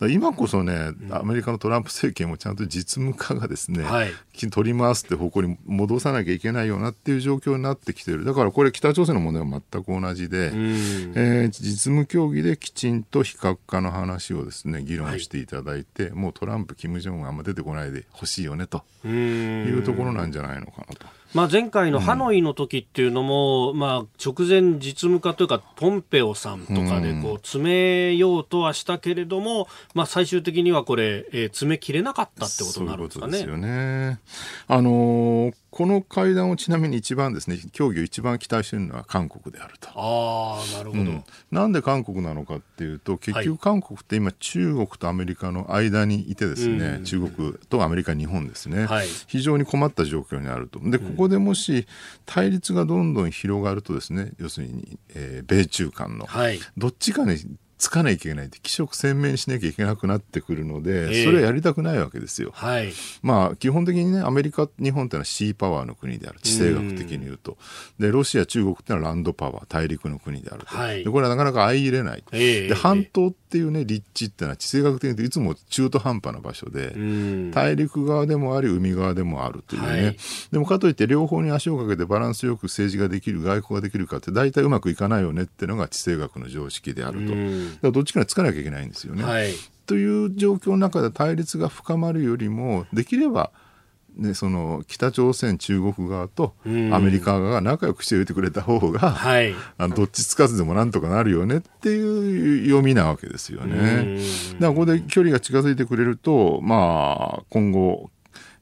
Speaker 3: 今こそねアメリカのトランプ政権もちゃんと実務家がですね、はい、取り回すって方向に戻さなきゃいけないよなっていう状況になってきてる。だからこれ北朝鮮の問題は全く同じで、えー、実務協議できちんと非核化の話をですね議論していただいて、はい、もうトランプ、キム・ジョンがあんま出てこないでほしいよねというところなんじゃないのかなと。
Speaker 1: まあ、前回のハノイの時っていうのも、うん、まあ、直前実務家というかポンペオさんとかでこう詰めようとはしたけれども、うん、まあ、最終的にはこれ、えー、詰めきれなかったってことになるんですかね。そういうですよね。
Speaker 3: あのーこの会談をちなみに一番ですね協議を一番期待しているのは韓国であると。
Speaker 1: あなるほど、うん、
Speaker 3: なんで韓国なのかっていうと結局韓国って今、中国とアメリカの間にいてですね、中国とアメリカ、日本ですね、はい、非常に困った状況にあると。でここでもし対立がどんどん広がるとですね要するに、えー、米中間の、はい、どっちかにつかなきゃいけないって気色鮮明にしなきゃいけなくなってくるので、それはやりたくないわけですよ。はい、まあ基本的にねアメリカ日本っていうのはシーパワーの国である。地政学的に言うと。でロシア中国っていうのはランドパワー大陸の国であると、はい、でこれはなかなか相入れない、で半島っていうね立地っていうのは地政学的に言うといつも中途半端な場所で大陸側でもあり海側でもあるというね、はい、でもかといって両方に足をかけてバランスよく政治ができる外交ができるかって大体うまくいかないよねっていうのが地政学の常識であると。からどっちかにつかなきゃいけないんですよね。はい、という状況の中で対立が深まるよりもできればね、その北朝鮮、中国側とアメリカ側が仲良くしておいてくれた方が、はい、あのどっちつかずでもなんとかなるよねっていう読みなわけですよね。だからここで距離が近づいてくれると、まあ、今後、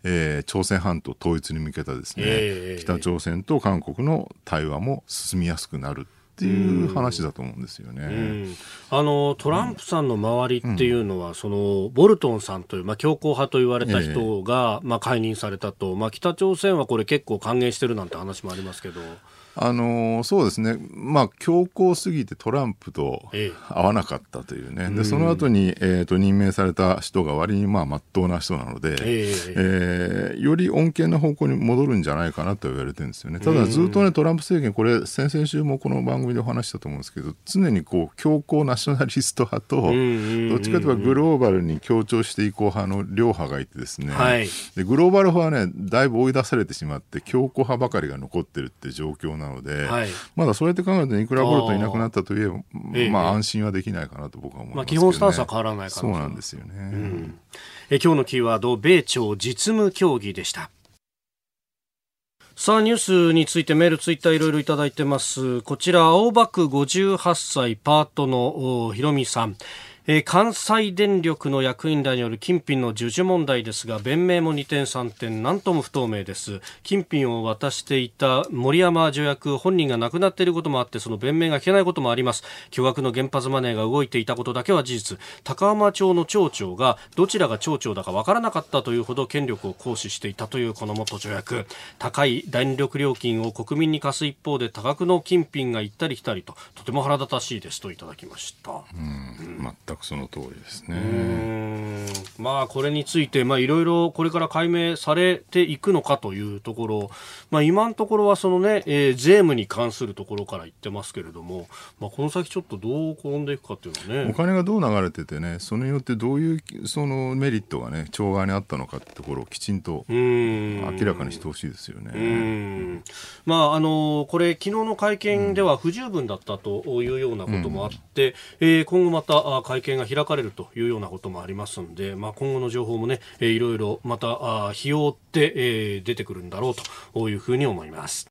Speaker 3: えー、朝鮮半島統一に向けたですね、えー、北朝鮮と韓国の対話も進みやすくなるっていう話だと思うんですよね。
Speaker 1: あのトランプさんの周りっていうのは、うん、そのボルトンさんという、まあ、強硬派と言われた人が、えー、まあ、解任されたと、まあ、北朝鮮はこれ結構歓迎してるなんて話もありますけど。
Speaker 3: あのそうですね、まあ、強硬すぎてトランプと合わなかったというね、ええ、でその後に、えーと、任命された人が割にまあ真っ当な人なので、ええー、より穏健な方向に戻るんじゃないかなと言われてるんですよね。ただずっとね、トランプ政権、これ、先々週もこの番組でお話したと思うんですけど、常にこう強硬ナショナリスト派と、どっちかというとグローバルに強調していこう派の両派がいてですね、はい、でグローバル派はね、だいぶ追い出されてしまって、強硬派ばかりが残ってるって状況なので、はい、まだそうやって考えると、いくらボルトいなくなったといえば、えまあ安心はできないかなと僕は思います、ね、まあ、
Speaker 1: 基本スタンスは変わらない
Speaker 3: からそうなんですよね。う
Speaker 1: ん、え今日のキーワード、米朝実務協議でした。さあ、ニュースについてメール、ツイッターいろいろいただいてます。こちら、青葉区58歳パートのひろみさん。えー、関西電力の役員らによる金品の授受問題ですが弁明も二点三点何とも不透明です。金品を渡していた森山助役本人が亡くなっていることもあってその弁明が聞けないこともあります。巨額の原発マネーが動いていたことだけは事実。高浜町の町長がどちらが町長だかわからなかったというほど権力を行使していたというこの元助役。高い電力料金を国民に貸す一方で多額の金品が行ったり来たりととても腹立たしいですといただきました、うん、
Speaker 3: 全くその通りですね。
Speaker 1: まあこれについてまあいろいろこれから解明されていくのかというところ、まあ今のところはそのね、えー、税務に関するところから言ってますけれども、まあこの先ちょっとどう転んでいくかっていうのはね。
Speaker 3: お金がどう流れててね、それによってどういうそのメリットがね町側にあったのかってところをきちんと明らかにしてほしいですよね。
Speaker 1: まああのこれ昨日の会見では不十分だったというようなこともあって、うん、えー、今後また会見が開かれるというようなこともありますんで、まあ、今後の情報もね、えー、いろいろまた日を追って、えー、出てくるんだろうというふうに思います。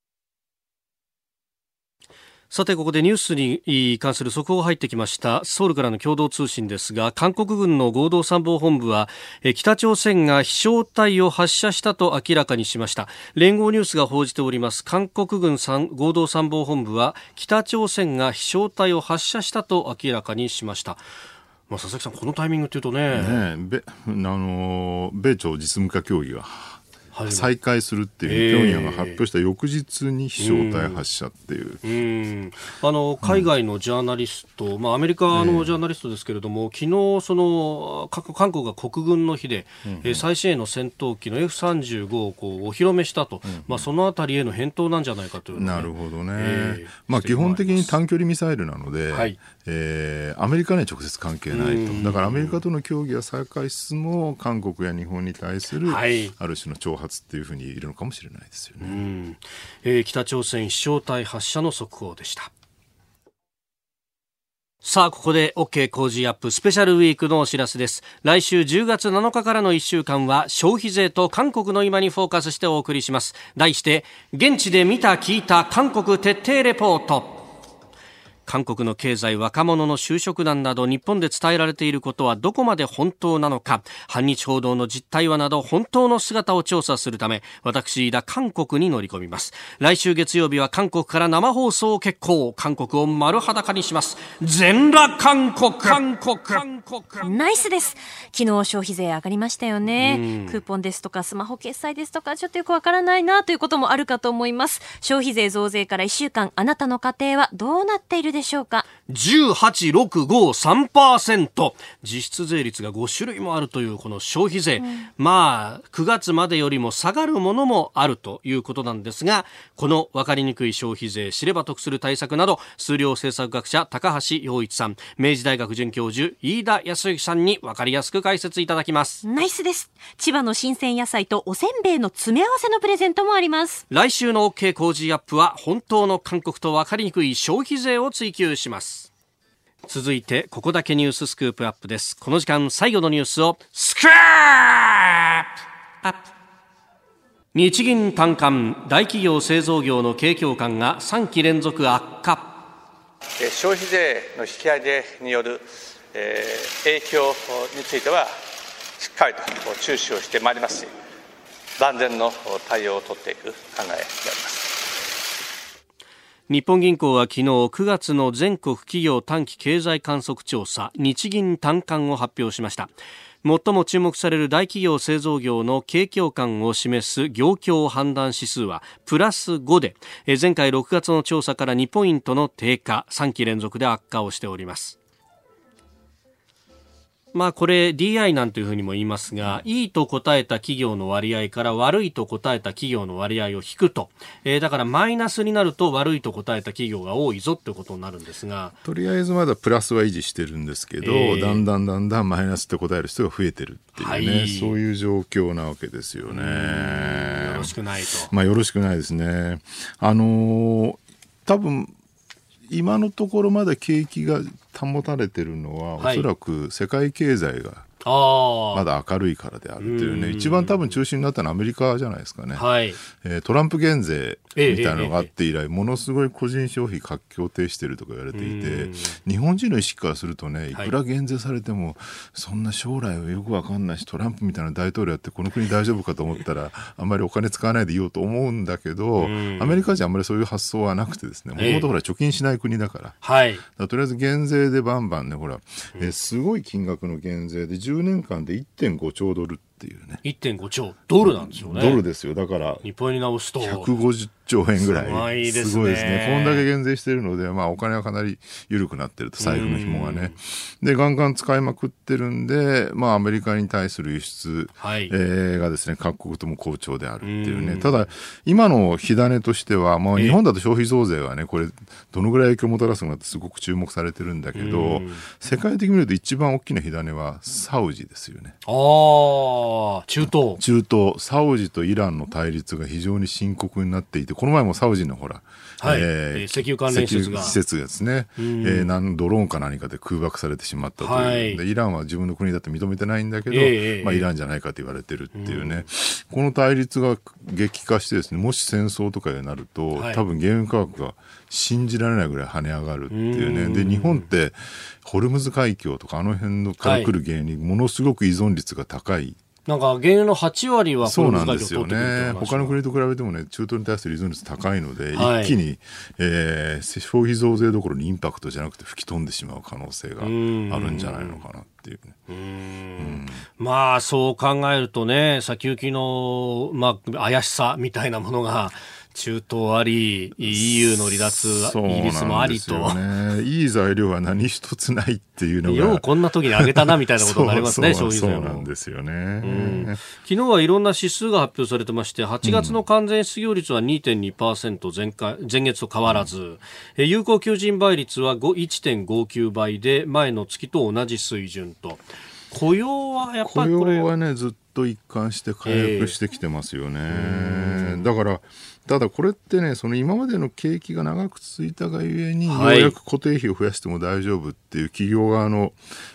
Speaker 1: さてここでニュースに関する速報が入ってきました。ソウルからの共同通信ですが韓国軍の合同参謀本部は北朝鮮が飛翔体を発射したと明らかにしました。連合ニュースが報じております。韓国軍合同参謀本部は北朝鮮が飛翔体を発射したと明らかにしました。まあ、佐々木さん、このタイミングというとね、
Speaker 3: ねべあの米朝実務家協議が再開するっていう、平壌が発表した翌日に飛翔体発射っていう。
Speaker 1: うん。あの海外のジャーナリスト、うん、まあ、アメリカのジャーナリストですけれども、昨日その韓国が国軍の日で、うん、最新鋭の戦闘機の F35 をこうお披露目したと、うん、まあ、そのあたりへの返答なんじゃないかという、
Speaker 3: ね、なるほどね、えー、まあ、基本的に短距離ミサイルなので、はい、えー、アメリカには直接関係ないと、だからアメリカとの協議は再開しつつも、韓国や日本に対する、ある種の挑発っていうふうにいるのかもしれないですよね、
Speaker 1: えー、北朝鮮飛翔体発射の速報でした。さあ、ここで OK 工事アップスペシャルウィークのお知らせです。来週10月7日からの1週間は消費税と韓国の今にフォーカスしてお送りします。題して、現地で見た聞いた韓国徹底レポート。韓国の経済若者の就職難など日本で伝えられていることはどこまで本当なのか反日報道の実態はなど本当の姿を調査するため私飯田韓国に乗り込みます。来週月曜日は韓国から生放送決行。韓国を丸裸にします。全裸韓国。韓国。韓
Speaker 2: 国。ナイスです。昨日消費税上がりましたよね。クーポンですとかスマホ決済ですとかちょっとよくわからないなということもあるかと思います。消費税増税から1週間あなたの家庭はどうなっているでしょうか？
Speaker 1: 18653%実質税率が5種類もあるというこの消費税、うん、まあ9月までよりも下がるものもあるということなんですがこの分かりにくい消費税知れば得する対策など数量政策学者高橋洋一さん明治大学准教授飯田康之さんに分かりやすく解説いただきます。
Speaker 2: ナイスです。千葉の新鮮野菜とおせんべいの詰め合わせのプレゼントもあります。
Speaker 1: 来週の OK 工事アップは本当の韓国と分かりにくい消費税を追求します続いてここだけニューススクープアップです。この時間最後のニュースをスクープアップ。日銀短観大企業製造業の景況感が3期連続悪化。
Speaker 6: 消費税の引き上げによる、えー、影響についてはしっかりと注視をしてまいりますし万全の対応を取っていく考えであります。
Speaker 1: 日本銀行は昨日9月の全国企業短期経済観測調査日銀短観を発表しました。最も注目される大企業製造業の景況感を示す業況判断指数はプラス5で前回6月の調査から2ポイントの低下3期連続で悪化をしております。まあこれ DI なんていうふうにも言いますが、いいと答えた企業の割合から悪いと答えた企業の割合を引くと、えー、だからマイナスになると悪いと答えた企業が多いぞってことになるんですが。
Speaker 3: とりあえずまだプラスは維持してるんですけど、えー、だんだんだんだんマイナスって答える人が増えてるっていうね、はい、そういう状況なわけですよね。
Speaker 1: よろしくないと。
Speaker 3: まあよろしくないですね。あのー、多分今のところまだ景気が保たれてるのは、はい、おそらく世界経済がまだ明るいからであるっていうね、一番多分中心になったのはアメリカじゃないですかね。はい、えー、トランプ減税みたいなのがあって以来、ものすごい個人消費活況停してるとか言われていて、日本人の意識からするとね、い。くら減税されても、そんな将来はよくわかんないし、トランプみたいな大統領やってこの国大丈夫かと思ったら、(laughs) あんまりお金使わないでいようと思うんだけど、アメリカ人あんまりそういう発想はなくてですね、もともとほら貯金しない国だから、はい、らとりあえず減税でバンバンね、ほら、えー、すごい金額の減税で10 10年間で1.5兆ドルっていうね。
Speaker 1: 1.5兆ドルなんですよね。
Speaker 3: ドルですよ。だから、
Speaker 1: 日本に直すと。
Speaker 3: 150兆円ぐらい。すごいですね。こんだけ減税してるので、まあお金はかなり緩くなってると、財布の紐がね。で、ガンガン使いまくってるんで、まあアメリカに対する輸出、はい、えー、がですね、各国とも好調であるっていうね。ただ、今の火種としては、まあ日本だと消費増税はね、これ、どのぐらい影響をもたらすのかってすごく注目されてるんだけど、世界的に見ると一番大きな火種はサウジですよね。
Speaker 1: ああ、中東。
Speaker 3: 中東、サウジとイランの対立が非常に深刻になっていて、この前もサウジのほら、
Speaker 1: はい、えー、石油関連施設が。
Speaker 3: 施設ですね、えー、なんドローンか何かで空爆されてしまったという、はい、でイランは自分の国だって認めてないんだけど、えー、まあ、イランじゃないかと言われてるっていうね、この対立が激化してですね、もし戦争とかになると、はい、多分原油価格が信じられないぐらい跳ね上がるっていうね。で、日本って、ホルムズ海峡とかあの辺のから来る原因にものすごく依存率が高い
Speaker 1: なんか原油の8割は
Speaker 3: そうなんですよね。他の国と比べてもね、中東に対する依存率高いので、はい、一気に、えー、消費増税どころにインパクトじゃなくて吹き飛んでしまう可能性があるんじゃないのかなっていうね。うんう
Speaker 1: んまあ、そう考えるとね、先行きの、まあ、怪しさみたいなものが、中東あり、EU の離脱、イギリスもありと。
Speaker 3: ね、いい材料は何一つないっていうのが。
Speaker 1: ようこんな時に上げたなみたいなことになりますね、消費税
Speaker 3: そうなんですよね、うん、
Speaker 1: 昨日はいろんな指数が発表されてまして、8月の完全失業率は2.2%前回、前月と変わらず、うん、有効求人倍率は1.59倍で、前の月と同じ水準と。雇用はやっぱり
Speaker 3: 雇用はね、ずっと一貫して回復してきてますよね。えー、だから、ただこれってね、その今までの景気が長く続いたがゆえに、ようやく固定費を増やしても大丈夫っていう企業側の、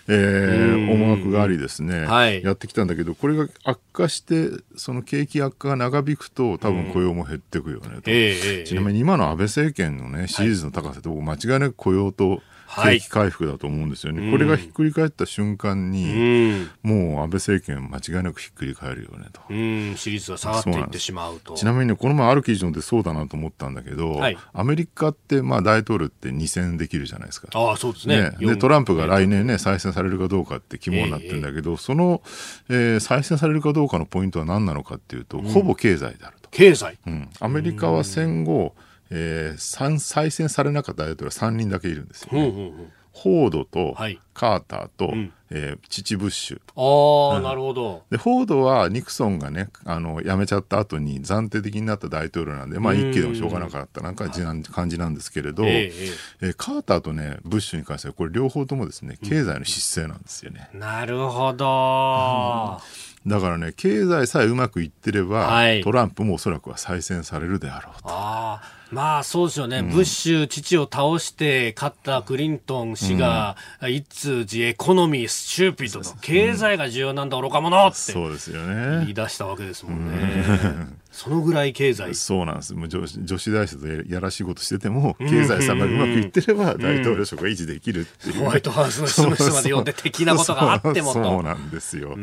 Speaker 3: えー、思惑がありですね、はい、やってきたんだけど、これが悪化して、その景気悪化が長引くと、多分雇用も減っていくよねと。えー、ちなみに今の安倍政権のね、支持率の高さって、僕間違いなく雇用と、景気回復だと思うんですよね、はい、これがひっくり返った瞬間に、もう安倍政権間違いなくひっくり返るよねと。
Speaker 1: うん、支持率が下がっていってしまうと。
Speaker 3: ちなみに、ね、この前ある記事でそうだなと思ったんだけど、はい、アメリカってまあ大統領って2選できるじゃないですか。
Speaker 1: ああ、そうですね。
Speaker 3: ね。で、トランプが来年ね、再選されるかどうかって肝になってるんだけど、えー、その、えー、再選されるかどうかのポイントは何なのかっていうと、うん、ほぼ経済であると。
Speaker 1: 経済。
Speaker 3: うん。アメリカは戦後、えー、再選されなかった大統領は3人だけいるんですよ、ね。うんうんうんフォードとカーターと、はい、えー、父ブッシュ。
Speaker 1: ああ、うん、なるほど。
Speaker 3: で、フォードはニクソンがね、あの、辞めちゃった後に暫定的になった大統領なんで、まあ一気でもしょうがなかったなんか感じなんですけれど、えー、えー、カーターとね、ブッシュに関しては、これ両方ともですね、経済の失勢なんですよね。
Speaker 1: うん、なるほど。
Speaker 3: だからね、経済さえうまくいってれば、はい、トランプもおそらくは再選されるであろうと。
Speaker 1: あまあそうですよね、うん、ブッシュ、父を倒して勝ったクリントン氏が、うん、 It's the economy, stupid と、経済が重要なんだ、愚か者って、そうですよね。言い出したわけですもんね。そのぐらい経済。
Speaker 3: そうなんです。もう女女子大生とやらしいことしてても経済さんがうまくいってれば大統領職が維持できるっていう、
Speaker 1: ホワイトハウスの執務室まで呼んで的なことがあっても
Speaker 3: と。(laughs) そうなんですよ。だか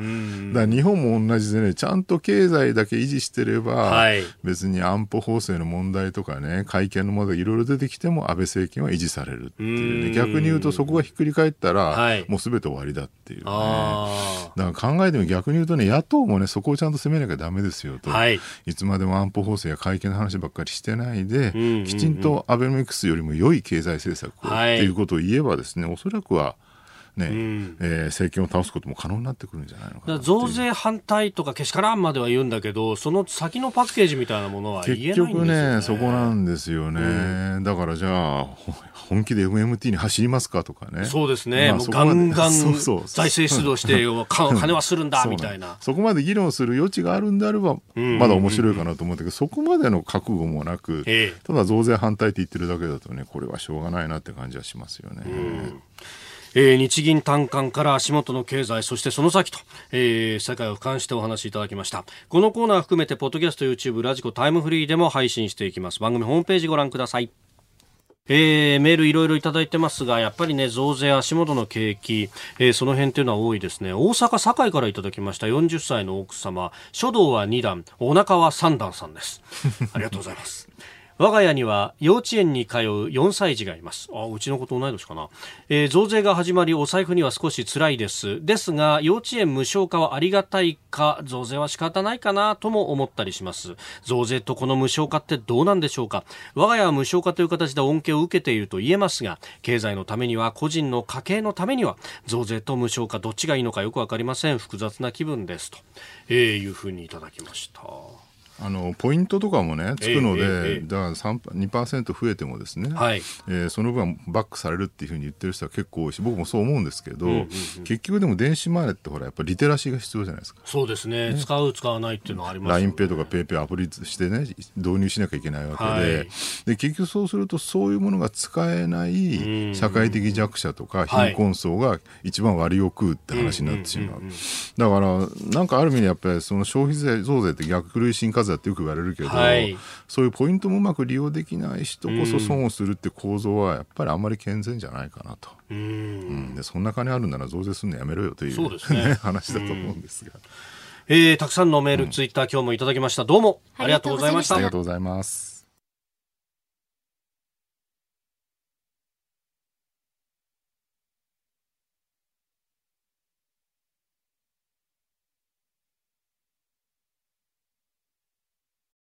Speaker 3: ら日本も同じでねちゃんと経済だけ維持してれば、はい、別に安保法制の問題とかね改憲の問題いろいろ出てきても安倍政権は維持されるっていうね。逆に言うとそこがひっくり返ったら、はい、もうすべて終わりだっていうね。だから考えても逆に言うとね野党もねそこをちゃんと攻めなきゃダメですよと、はい、いつまでも安保法制や会見の話ばっかりしてないで、うんうんうん、きちんとアベノミクスよりも良い経済政策を、はい、っていうことを言えばですねおそらくはね、うん、えー、政権を倒すことも可能になってくるんじゃないのかな
Speaker 1: 増税反対とかけしからんまでは言うんだけどその先のパッケージみたいなものは言えないんですよ、ね、結局ね
Speaker 3: そこなんですよね、うん、だからじゃあ本気で MMT に走りますかとかね。
Speaker 1: そうですね、まあ、ガンガン財政出動して (laughs) 金はするんだみたいな。
Speaker 3: そこまで議論する余地があるんであればまだ面白いかなと思ったけど、そこまでの覚悟もなく、ただ増税反対って言ってるだけだとねこれはしょうがないなって感じはしますよね。うん。
Speaker 1: えー、日銀短観から足元の経済、そしてその先と、えー、世界を俯瞰してお話しいただきました。このコーナー含めて、ポッドキャスト、YouTube、ラジコ、タイムフリーでも配信していきます。番組ホームページご覧ください。えー、メールいろいろいただいてますが、やっぱりね、増税、足元の景気、えー、その辺というのは多いですね。大阪堺からいただきました40歳の奥様、書道は2段、お腹は3段さんです。ありがとうございます。我が家には幼稚園に通う4歳児がいます。あ、うちの子と同い年かな。えー、増税が始まり、お財布には少し辛いです。ですが、幼稚園無償化はありがたいか、増税は仕方ないかなとも思ったりします。増税とこの無償化ってどうなんでしょうか。我が家は無償化という形で恩恵を受けていると言えますが、経済のためには、個人の家計のためには、増税と無償化どっちがいいのかよくわかりません。複雑な気分です。と、えー、いうふうにいただきました。
Speaker 3: あのポイントとかもねつくので、えーえー、だから2%増えてもですね、はい。えー、その分バックされるっていうふうに言ってる人は結構多いし僕もそう思うんですけど、うんうんうん、結局でも電子マネーってほらやっぱりリテラシーが必要じゃないですか。
Speaker 1: そうですね、ね、使う使わないっていうのはあります
Speaker 3: LINEPay とか PayPay アプリしてね導入しなきゃいけないわけで。はい、で結局そうするとそういうものが使えない社会的弱者とか貧困層が一番割を食うって話になってしまう,、だからなんかある意味でやっぱりその消費税増税って逆累進課税ってよく言われるけどど、はい、そういうポイントもうまく利用できない人こそ損をするって構造はやっぱりあんまり健全じゃないかなと。うん、でそんな金あるなら増税するのやめろよという、ね、話だと思うんですが。
Speaker 1: えー、たくさんのメール、ツイッター今日もいただきました。どうもありがとうございました。
Speaker 3: ありがとうございます。